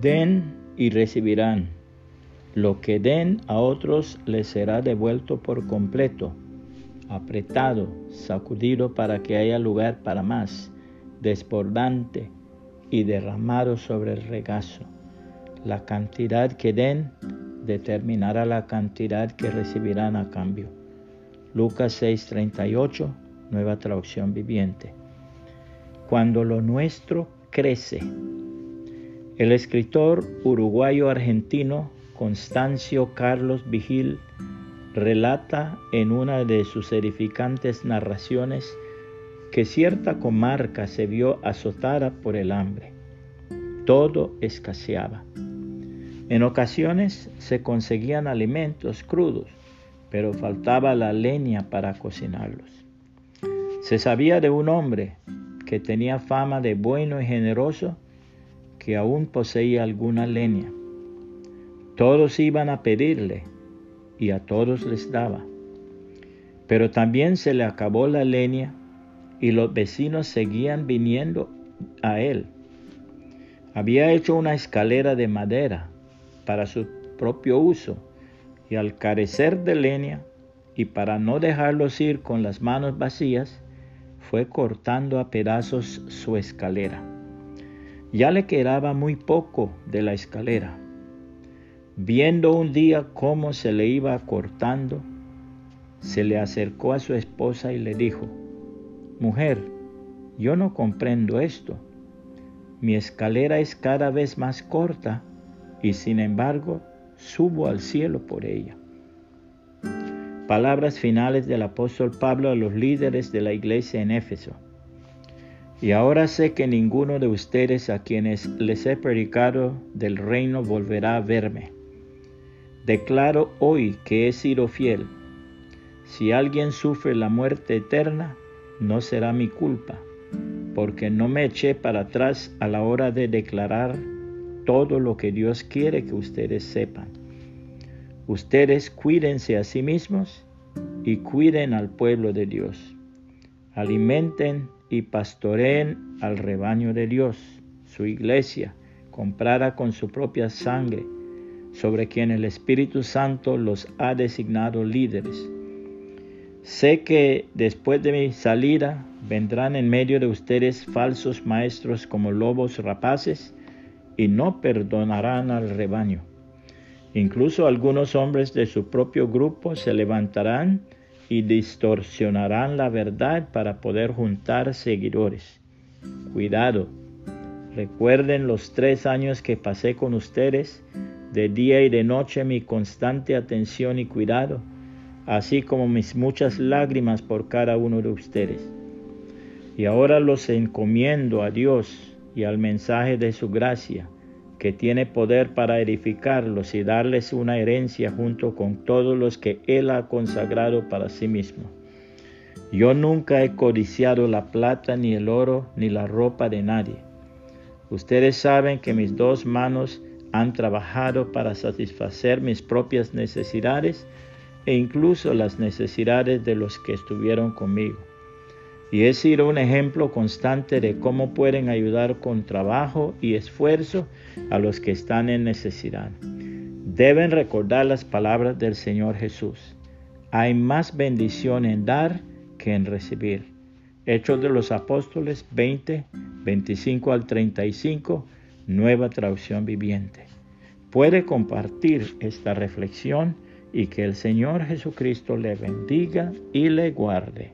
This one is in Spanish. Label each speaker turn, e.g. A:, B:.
A: Den y recibirán. Lo que den a otros les será devuelto por completo, apretado, sacudido para que haya lugar para más, desbordante y derramado sobre el regazo. La cantidad que den determinará la cantidad que recibirán a cambio. Lucas 6:38, nueva traducción viviente. Cuando lo nuestro crece. El escritor uruguayo-argentino Constancio Carlos Vigil relata en una de sus edificantes narraciones que cierta comarca se vio azotada por el hambre. Todo escaseaba. En ocasiones se conseguían alimentos crudos, pero faltaba la leña para cocinarlos. Se sabía de un hombre que tenía fama de bueno y generoso, que aún poseía alguna leña. Todos iban a pedirle y a todos les daba. Pero también se le acabó la leña y los vecinos seguían viniendo a él. Había hecho una escalera de madera para su propio uso, y al carecer de leña, y para no dejarlos ir con las manos vacías, fue cortando a pedazos su escalera. Ya le quedaba muy poco de la escalera. Viendo un día cómo se le iba cortando, se le acercó a su esposa y le dijo, Mujer, yo no comprendo esto. Mi escalera es cada vez más corta y sin embargo subo al cielo por ella. Palabras finales del apóstol Pablo a los líderes de la iglesia en Éfeso. Y ahora sé que ninguno de ustedes a quienes les he predicado del reino volverá a verme. Declaro hoy que he sido fiel. Si alguien sufre la muerte eterna, no será mi culpa, porque no me eché para atrás a la hora de declarar todo lo que Dios quiere que ustedes sepan. Ustedes cuídense a sí mismos y cuiden al pueblo de Dios. Alimenten y pastoreen al rebaño de Dios, su iglesia, comprada con su propia sangre, sobre quien el Espíritu Santo los ha designado líderes. Sé que después de mi salida vendrán en medio de ustedes falsos maestros como lobos rapaces y no perdonarán al rebaño. Incluso algunos hombres de su propio grupo se levantarán y distorsionarán la verdad para poder juntar seguidores. Cuidado, recuerden los tres años que pasé con ustedes, de día y de noche mi constante atención y cuidado, así como mis muchas lágrimas por cada uno de ustedes. Y ahora los encomiendo a Dios y al mensaje de su gracia, que tiene poder para edificarlos y darles una herencia junto con todos los que Él ha consagrado para sí mismo. Yo nunca he codiciado la plata, ni el oro, ni la ropa de nadie. Ustedes saben que mis dos manos han trabajado para satisfacer mis propias necesidades e incluso las necesidades de los que estuvieron conmigo y he sido un ejemplo constante de cómo pueden ayudar con trabajo y esfuerzo a los que están en necesidad. Deben recordar las palabras del Señor Jesús. Hay más bendición en dar que en recibir. Hechos de los Apóstoles 20, 25 al 35, nueva traducción viviente. Puede compartir esta reflexión y que el Señor Jesucristo le bendiga y le guarde.